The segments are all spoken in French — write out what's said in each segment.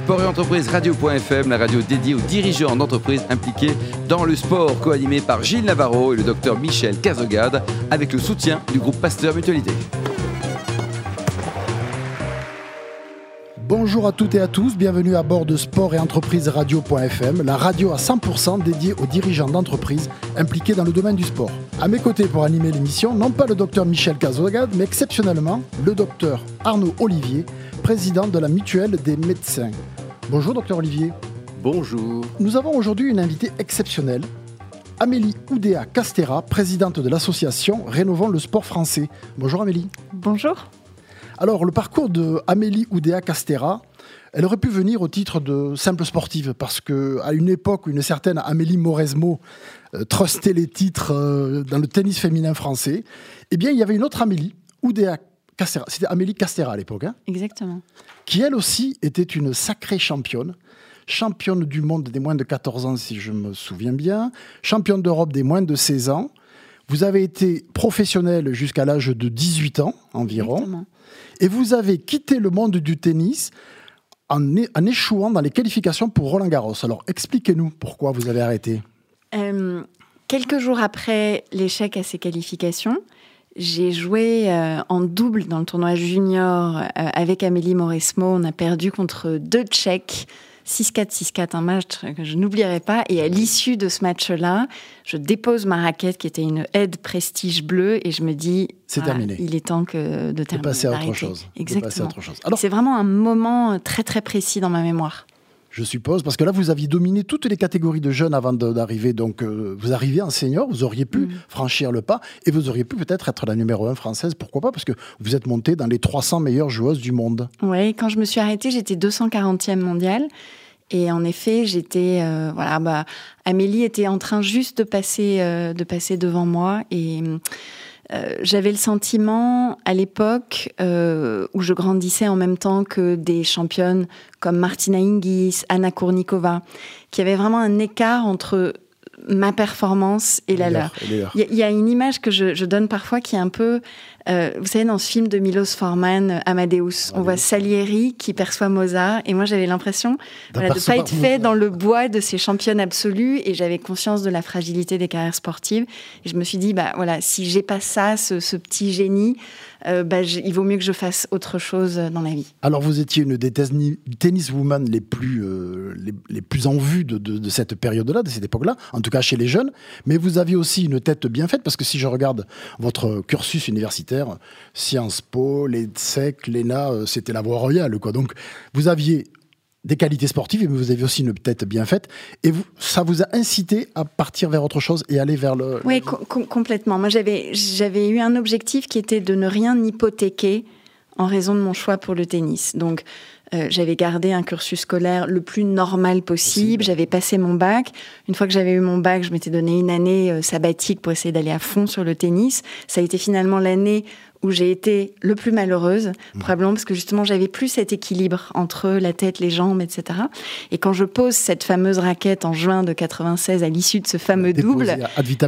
Sport et entreprise radio.fm, la radio dédiée aux dirigeants d'entreprises impliqués dans le sport, co-animé par Gilles Navarro et le docteur Michel Cazogade, avec le soutien du groupe Pasteur Mutualité. Bonjour à toutes et à tous, bienvenue à bord de Sport et Entreprise Radio.fm, la radio à 100% dédiée aux dirigeants d'entreprises impliqués dans le domaine du sport. À mes côtés pour animer l'émission, non pas le docteur Michel Cazogade, mais exceptionnellement le docteur Arnaud Olivier, président de la mutuelle des médecins. Bonjour docteur Olivier. Bonjour. Nous avons aujourd'hui une invitée exceptionnelle, Amélie Oudéa Castera, présidente de l'association Rénovons le sport français. Bonjour Amélie. Bonjour. Alors, le parcours de Amélie Oudéa Castera, elle aurait pu venir au titre de simple sportive, parce qu'à une époque où une certaine Amélie Mauresmo euh, trustait les titres euh, dans le tennis féminin français, eh bien, il y avait une autre Amélie, Oudéa Castera. C'était Amélie Castera à l'époque. Hein, Exactement. qui, elle aussi, était une sacrée championne. Championne du monde des moins de 14 ans, si je me souviens bien. Championne d'Europe des moins de 16 ans. Vous avez été professionnelle jusqu'à l'âge de 18 ans environ. Exactement. Et vous avez quitté le monde du tennis en, échouant dans les qualifications pour Roland Garros. Alors expliquez-nous pourquoi vous avez arrêté. Euh, quelques jours après l'échec à ces qualifications, j'ai joué euh, en double dans le tournoi junior euh, avec Amélie Mauresmo. On a perdu contre deux Tchèques. 6-4, 6-4, un match que je n'oublierai pas. Et à l'issue de ce match-là, je dépose ma raquette qui était une aide prestige bleue et je me dis, C'est terminé. il est temps que de De terminer. passer à autre d'arrêter. chose. De passer à Exactement. autre chose. Alors, C'est vraiment un moment très très précis dans ma mémoire. Je suppose, parce que là, vous aviez dominé toutes les catégories de jeunes avant d'arriver. Donc, euh, vous arrivez en senior, vous auriez pu Mm. franchir le pas et vous auriez pu peut-être être la numéro 1 française. Pourquoi pas Parce que vous êtes montée dans les 300 meilleures joueuses du monde. Oui, quand je me suis arrêtée, j'étais 240e mondiale. Et en effet, j'étais euh, voilà, bah, Amélie était en train juste de passer euh, de passer devant moi et euh, j'avais le sentiment à l'époque euh, où je grandissais en même temps que des championnes comme Martina Hingis, Anna Kournikova, qu'il y avait vraiment un écart entre ma performance et la leur. Il y, a- il y a une image que je, je donne parfois qui est un peu, euh, vous savez, dans ce film de Milos Forman, euh, Amadeus, on voit Salieri qui perçoit Mozart, et moi j'avais l'impression voilà, de ne pas être fait dans le bois de ces championnes absolues, et j'avais conscience de la fragilité des carrières sportives. Et je me suis dit, bah voilà, si j'ai pas ça, ce, ce petit génie, euh, bah, il vaut mieux que je fasse autre chose dans la vie. Alors, vous étiez une des tennis- tenniswomen les plus, euh, les, les plus en vue de, de- de cette période-là, de cette époque-là, en tout cas chez les jeunes. Mais vous aviez aussi une tête bien faite, parce que si je regarde votre cursus universitaire, Sciences Po, l'EDSEC, l'ENA, euh, c'était la voie royale. Donc, vous aviez des qualités sportives, mais vous aviez aussi une tête bien faite. Et ça vous a incité à partir vers autre chose et aller vers le... Oui, com- com- complètement. Moi, j'avais eu un objectif qui était de ne rien hypothéquer en raison de mon choix pour le tennis. Donc, euh, j'avais gardé un cursus scolaire le plus normal possible. J'avais passé mon bac. Une fois que j'avais eu mon bac, je m'étais donné une année euh, sabbatique pour essayer d'aller à fond sur le tennis. Ça a été finalement l'année où j'ai été le plus malheureuse, probablement parce que justement j'avais plus cet équilibre entre la tête, les jambes, etc. Et quand je pose cette fameuse raquette en juin de 96 à l'issue de ce fameux double,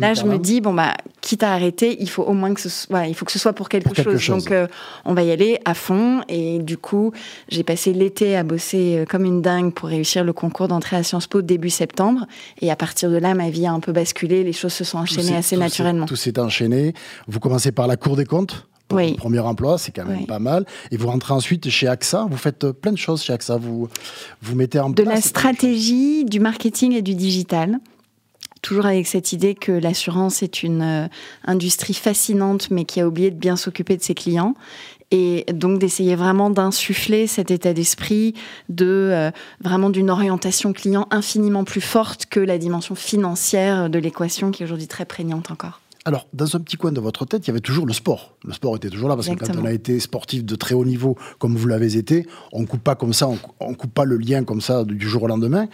Là, je me dis bon bah, quitte à arrêter, il faut au moins que ce soit, voilà, il faut que ce soit pour quelque, Pour quelque chose. Donc, euh, on va y aller à fond. Et du coup, j'ai passé l'été à bosser euh, comme une dingue pour réussir le concours d'entrée à Sciences Po début septembre. Et à partir de là, ma vie a un peu basculé. Les choses se sont enchaînées assez tout naturellement. Tout s'est enchaîné. Vous commencez par la Cour des comptes. Pour Oui. premier emploi, c'est quand même Oui. pas mal. Et vous rentrez ensuite chez AXA. Vous faites euh, plein de choses chez AXA. Vous, vous mettez en de place. la de stratégie, du marketing et du digital. Toujours avec cette idée que l'assurance est une euh, industrie fascinante, mais qui a oublié de bien s'occuper de ses clients. Et donc d'essayer vraiment d'insuffler cet état d'esprit de euh, vraiment d'une orientation client infiniment plus forte que la dimension financière de l'équation qui est aujourd'hui très prégnante encore. Alors, dans un petit coin de votre tête, il y avait toujours le sport. Le sport était toujours là parce que quand on a été sportif de très haut niveau, comme vous l'avez été, on coupe pas comme ça, on, on coupe pas le lien comme ça du jour au lendemain.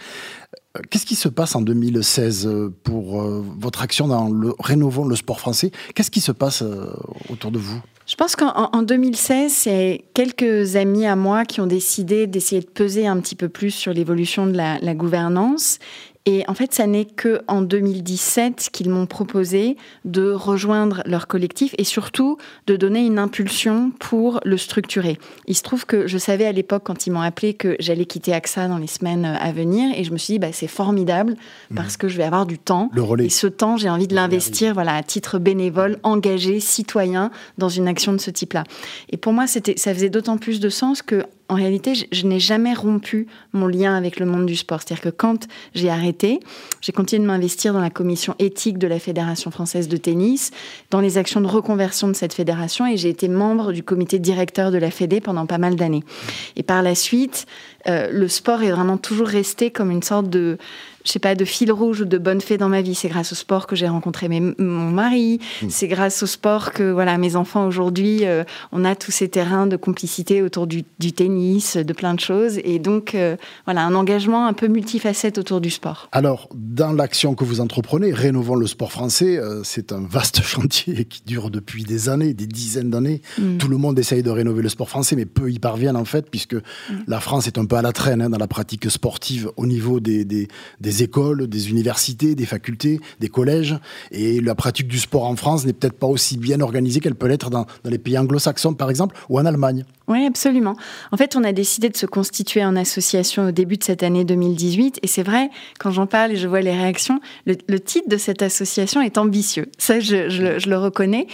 Euh, Qu'est-ce qui se passe en 2016 euh, pour euh, votre action dans le rénovons le sport français? Qu'est-ce qui se passe euh, autour de vous? Je pense qu'en en- en 2016, c'est quelques amis à moi qui ont décidé d'essayer de peser un petit peu plus sur l'évolution de la, la gouvernance Et en fait, ça n'est que en 2017 qu'ils m'ont proposé de rejoindre leur collectif et surtout de donner une impulsion pour le structurer. Il se trouve que je savais à l'époque, quand ils m'ont appelé, que j'allais quitter AXA dans les semaines à venir. Et je me suis dit, bah, c'est formidable parce que je vais avoir du temps. Le relais. Et ce temps, j'ai envie de l'investir voilà, à titre bénévole, engagé, citoyen, dans une action de ce type-là. Et pour moi, ça faisait d'autant plus de sens que en réalité, je, n'ai jamais rompu mon lien avec le monde du sport. C'est-à-dire que quand j'ai arrêté, j'ai continué de m'investir dans la commission éthique de la Fédération française de tennis, dans les actions de reconversion de cette fédération, et j'ai été membre du comité directeur de la Fédé pendant pas mal d'années. Et par la suite, euh, le sport est vraiment toujours resté comme une sorte de je sais pas, de fil rouge ou de bonne fée dans ma vie. C'est grâce au sport que j'ai rencontré mon mari. Hmm. C'est grâce au sport que voilà, mes enfants aujourd'hui, euh, on a tous ces terrains de complicité autour du, tennis, de plein de choses. Et donc, euh, voilà, un engagement un peu multifacette autour du sport. Alors, dans l'action que vous entreprenez, Rénovons le sport français, euh, c'est un vaste chantier qui dure depuis des années, des dizaines d'années. Hmm. Tout le monde essaye de rénover le sport français, mais peu y parviennent en fait, puisque hmm. la France est un peu à la traîne hein, dans la pratique sportive au niveau des, des des écoles, des universités, des facultés, des collèges. Et la pratique du sport en France n'est peut-être pas aussi bien organisée qu'elle peut l'être dans, les pays anglo-saxons, par exemple, ou en Allemagne. Oui, absolument. En fait, on a décidé de se constituer en association au début de cette année 2018. Et c'est vrai, quand j'en parle et je vois les réactions, le, titre de cette association est ambitieux. Ça, je, je, le reconnais.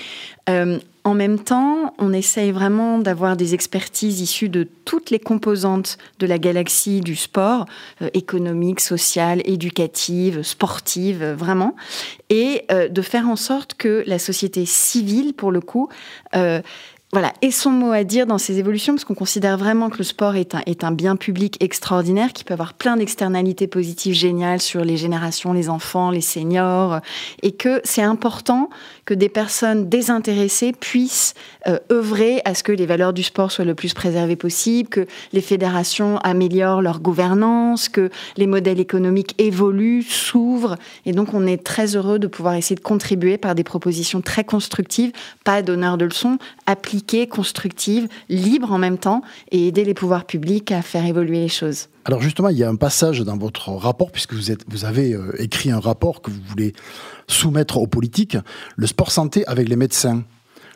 Euh, en même temps, on essaye vraiment d'avoir des expertises issues de toutes les composantes de la galaxie du sport, euh, économique, sociale, éducative, sportive, euh, vraiment, et euh, de faire en sorte que la société civile, pour le coup, voilà, et son mot à dire dans ces évolutions, parce qu'on considère vraiment que le sport est un, est un bien public extraordinaire qui peut avoir plein d'externalités positives géniales sur les générations, les enfants, les seniors, et que c'est important que des personnes désintéressées puissent euh, œuvrer à ce que les valeurs du sport soient le plus préservées possible, que les fédérations améliorent leur gouvernance, que les modèles économiques évoluent, s'ouvrent, et donc on est très heureux de pouvoir essayer de contribuer par des propositions très constructives, pas d'honneur de leçon, appliquées constructive, libre en même temps, et aider les pouvoirs publics à faire évoluer les choses. Alors justement, il y a un passage dans votre rapport, puisque vous, êtes, vous avez euh, écrit un rapport que vous voulez soumettre aux politiques, le sport santé avec les médecins.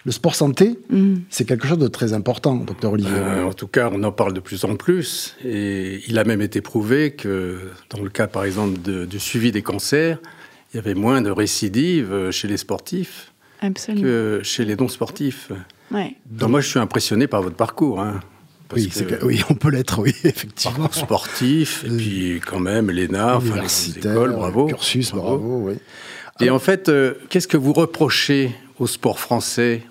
Le sport santé, mm. c'est quelque chose de très important, docteur Olivier. Euh, en tout cas, on en parle de plus en plus. Et il a même été prouvé que, dans le cas, par exemple, du suivi des cancers, il y avait moins de récidives euh, chez les sportifs que chez les non-sportifs. Donc moi, je suis impressionné par votre parcours. Hein, oui, oui, on peut l'être, oui, effectivement. Sportif, et puis quand même, l'ENA, enfin, les écoles, bravo. Cursus, bravo, oui. Et en fait, euh, qu'est-ce que vous reprochez au sport français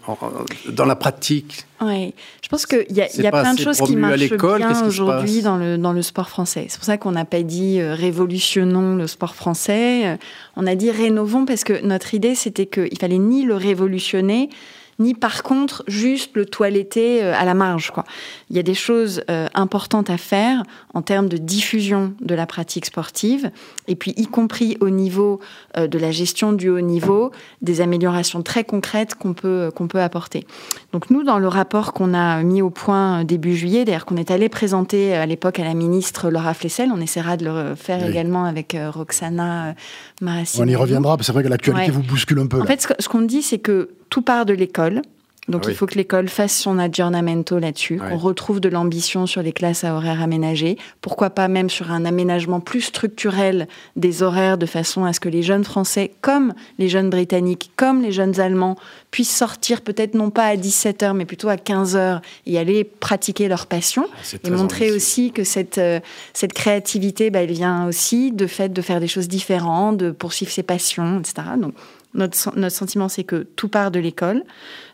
dans la pratique? Oui, je pense qu'il y a, y a plein de choses qui marchent bien aujourd'hui dans le, dans le sport français. C'est pour ça qu'on n'a pas dit euh, révolutionnons le sport français, euh, on a dit rénovons parce que notre idée c'était qu'il fallait ni le révolutionner, ni par contre juste le toiletter euh, à la marge. Quoi. Il y a des choses euh, importantes à faire en termes de diffusion de la pratique sportive, et puis y compris au niveau euh, de la gestion du haut niveau, des améliorations très concrètes qu'on peut, qu'on peut apporter. Donc nous, dans le rapport qu'on a mis au point début juillet, d'ailleurs qu'on est allé présenter à l'époque à la ministre Laura Flessel, on essaiera de le faire également avec Roxana Marassini. On y reviendra, parce que c'est vrai que l'actualité vous bouscule un peu. En fait, ce qu'on dit, c'est que tout part de l'école. Donc ah il faut que l'école fasse son aggiornamento là-dessus, On retrouve de l'ambition sur les classes à horaires aménagés, pourquoi pas même sur un aménagement plus structurel des horaires de façon à ce que les jeunes Français, comme les jeunes Britanniques, comme les jeunes Allemands, puissent sortir peut-être non pas à 17h mais plutôt à 15h et aller pratiquer leur passion. Ah, et montrer aussi que cette, euh, cette créativité, bah, elle vient aussi de fait de faire des choses différentes, de poursuivre ses passions, etc. Donc notre, notre sentiment, c'est que tout part de l'école.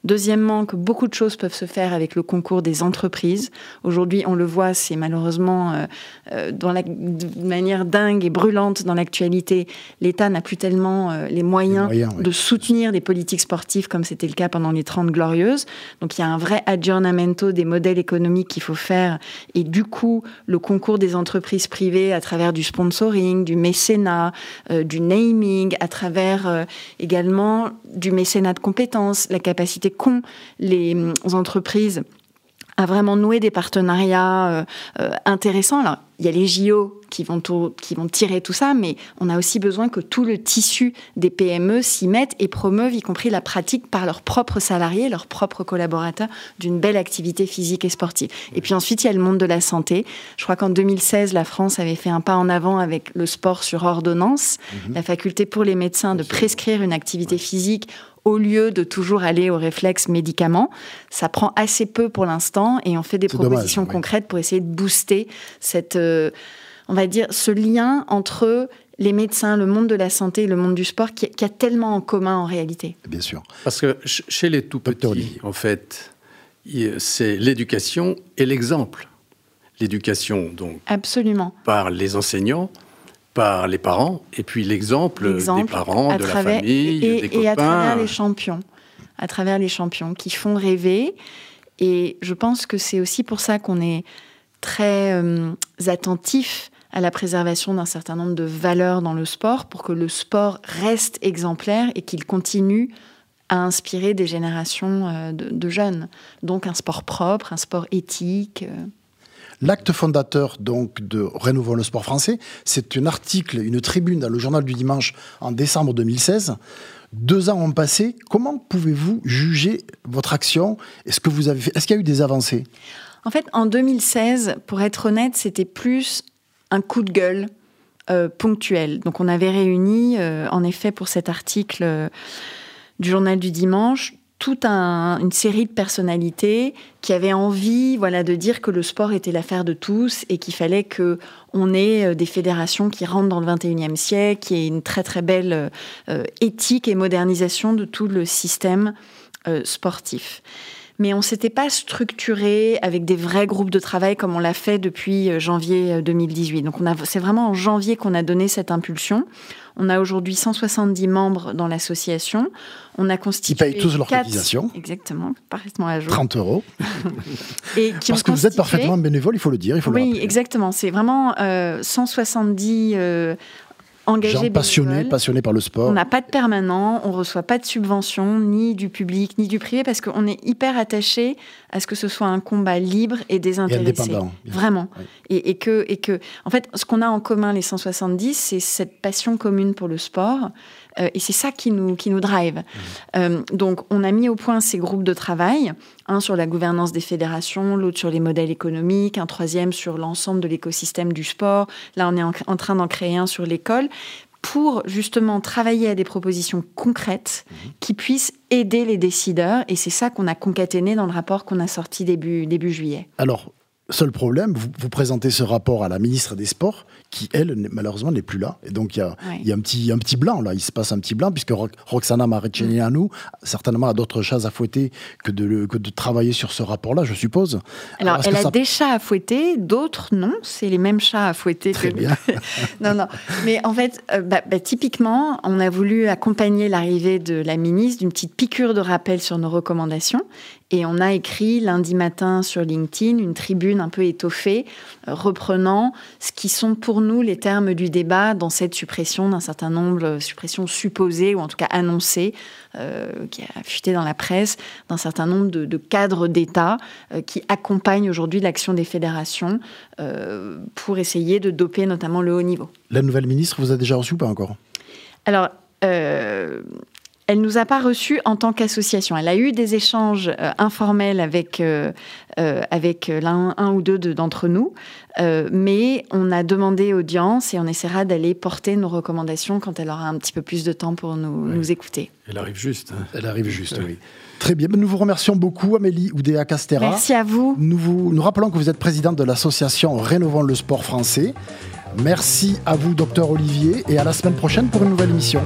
Deuxièmement, que beaucoup de choses peuvent se faire avec le concours des entreprises. Aujourd'hui, on le voit, c'est malheureusement euh, euh, dans la, de manière dingue et brûlante dans l'actualité. L'État n'a plus tellement euh, les moyens, de soutenir des politiques sportives comme c'était le cas pendant les 30 glorieuses. Donc il y a un vrai aggiornamento des modèles économiques qu'il faut faire. Et du coup, le concours des entreprises privées à travers du sponsoring, du mécénat, du naming, à travers également du mécénat de compétences, la capacité qu'ont les entreprises à vraiment nouer des partenariats euh, euh, intéressants. Il y a les JO qui vont, qui vont tirer tout ça, mais on a aussi besoin que tout le tissu des PME s'y mette et promeuvent, y compris la pratique par leurs propres salariés, leurs propres collaborateurs, d'une belle activité physique et sportive. Et puis ensuite, il y a le monde de la santé. Je crois qu'en 2016, la France avait fait un pas en avant avec le sport sur ordonnance, mhm. la faculté pour les médecins de prescrire une activité physique au lieu de toujours aller au réflexe médicament. Ça prend assez peu pour l'instant et on fait des propositions concrètes pour essayer de booster cette, euh, on va dire, ce lien entre les médecins, le monde de la santé et le monde du sport qui, a tellement en commun en réalité. Bien sûr. Parce que chez les tout petits, en fait, c'est l'éducation et l'exemple. L'éducation, donc. Absolument. Par les enseignants, par les parents, et puis l'exemple des parents, de la famille, et, des copains. Et à travers les champions, à travers les champions qui font rêver. Et je pense que c'est aussi pour ça qu'on est très euh, attentif à la préservation d'un certain nombre de valeurs dans le sport pour que le sport reste exemplaire et qu'il continue à inspirer des générations euh, de, jeunes. Donc un sport propre, un sport éthique. Euh. L'acte fondateur donc de Rénovons le sport français, c'est un article, une tribune dans le journal du dimanche en décembre 2016. Deux ans ont passé. Comment pouvez-vous juger votre action? Est-ce que avez Est-ce qu'il y a eu des avancées? En fait, en 2016, pour être honnête, c'était plus un coup de gueule euh, ponctuel. Donc, on avait réuni, euh, en effet, pour cet article euh, du journal du dimanche, toute une série de personnalités qui avaient envie voilà, de dire que le sport était l'affaire de tous et qu'il fallait qu'on ait euh, des fédérations qui rentrent dans le 21e siècle, qui ait une très très belle éthique et modernisation de tout le système sportif mais on s'était pas structuré avec des vrais groupes de travail comme on l'a fait depuis euh, janvier 2018. Euh, Donc on a, c'est vraiment en janvier qu'on a donné cette impulsion. On a aujourd'hui 170 membres dans l'association. On a constitué. Ils payent tous leur cotisation. Exactement, parfaitement à jour. 30 euros. Et qui Parce que vous êtes parfaitement bénévole, il faut le dire. Il faut oui, exactement. C'est vraiment euh, 170 euh, engagés passionnés, passionnés par le sport. On n'a pas de permanent, on reçoit pas de subventions, ni du public, ni du privé, parce qu'on est hyper attaché à ce que ce soit un combat libre et désintéressé. Et Vraiment. Et, que, et que, en fait, ce qu'on a en commun, les 170, c'est cette passion commune pour le sport. Euh, et c'est ça qui nous, qui nous drive. Mmh. Euh, donc, on a mis au point ces groupes de travail, un sur la gouvernance des fédérations, l'autre sur les modèles économiques, un troisième sur l'ensemble de l'écosystème du sport. Là, on est en, train d'en créer un sur l'école pour justement travailler à des propositions concrètes mmh. qui puissent aider les décideurs. Et c'est ça qu'on a concaténé dans le rapport qu'on a sorti début, début juillet. Alors, Seul problème, vous, présentez ce rapport à la ministre des Sports, qui, elle, malheureusement, n'est plus là. Et donc, il y a, y a, un, petit, un petit blanc, là. Il se passe un petit blanc, puisque Roxana Marechenianou, mm. certainement, a d'autres choses à fouetter que de, que de travailler sur ce rapport-là, je suppose. Alors, elle a des chats à fouetter, d'autres non. C'est les mêmes chats à fouetter. Très bien. non, non. Mais en fait, euh, bah, bah, typiquement, on a voulu accompagner l'arrivée de la ministre d'une petite piqûre de rappel sur nos recommandations. Et on a écrit lundi matin sur LinkedIn une tribune un peu étoffée, euh, reprenant ce qui sont pour nous les termes du débat dans cette suppression d'un certain nombre, de suppressions supposées ou en tout cas annoncées, euh, qui a fuité dans la presse, d'un certain nombre de, cadres d'État euh, qui accompagnent aujourd'hui l'action des fédérations pour essayer de doper notamment le haut niveau. La nouvelle ministre vous a déjà reçu ou pas encore? Alors, elle nous a pas reçus en tant qu'association. Elle a eu des échanges euh, informels avec euh, euh, avec l'un un ou deux d'entre nous, mais on a demandé audience et on essaiera d'aller porter nos recommandations quand elle aura un petit peu plus de temps pour nous, nous écouter. Elle arrive juste. Hein. Elle arrive juste, oui. Très bien. Nous vous remercions beaucoup, Amélie Oudéa Castera. Merci à vous. Nous, vous, nous rappelons que vous êtes présidente de l'association Rénovons le sport français. Merci à vous, docteur Olivier, et à la semaine prochaine pour une nouvelle émission.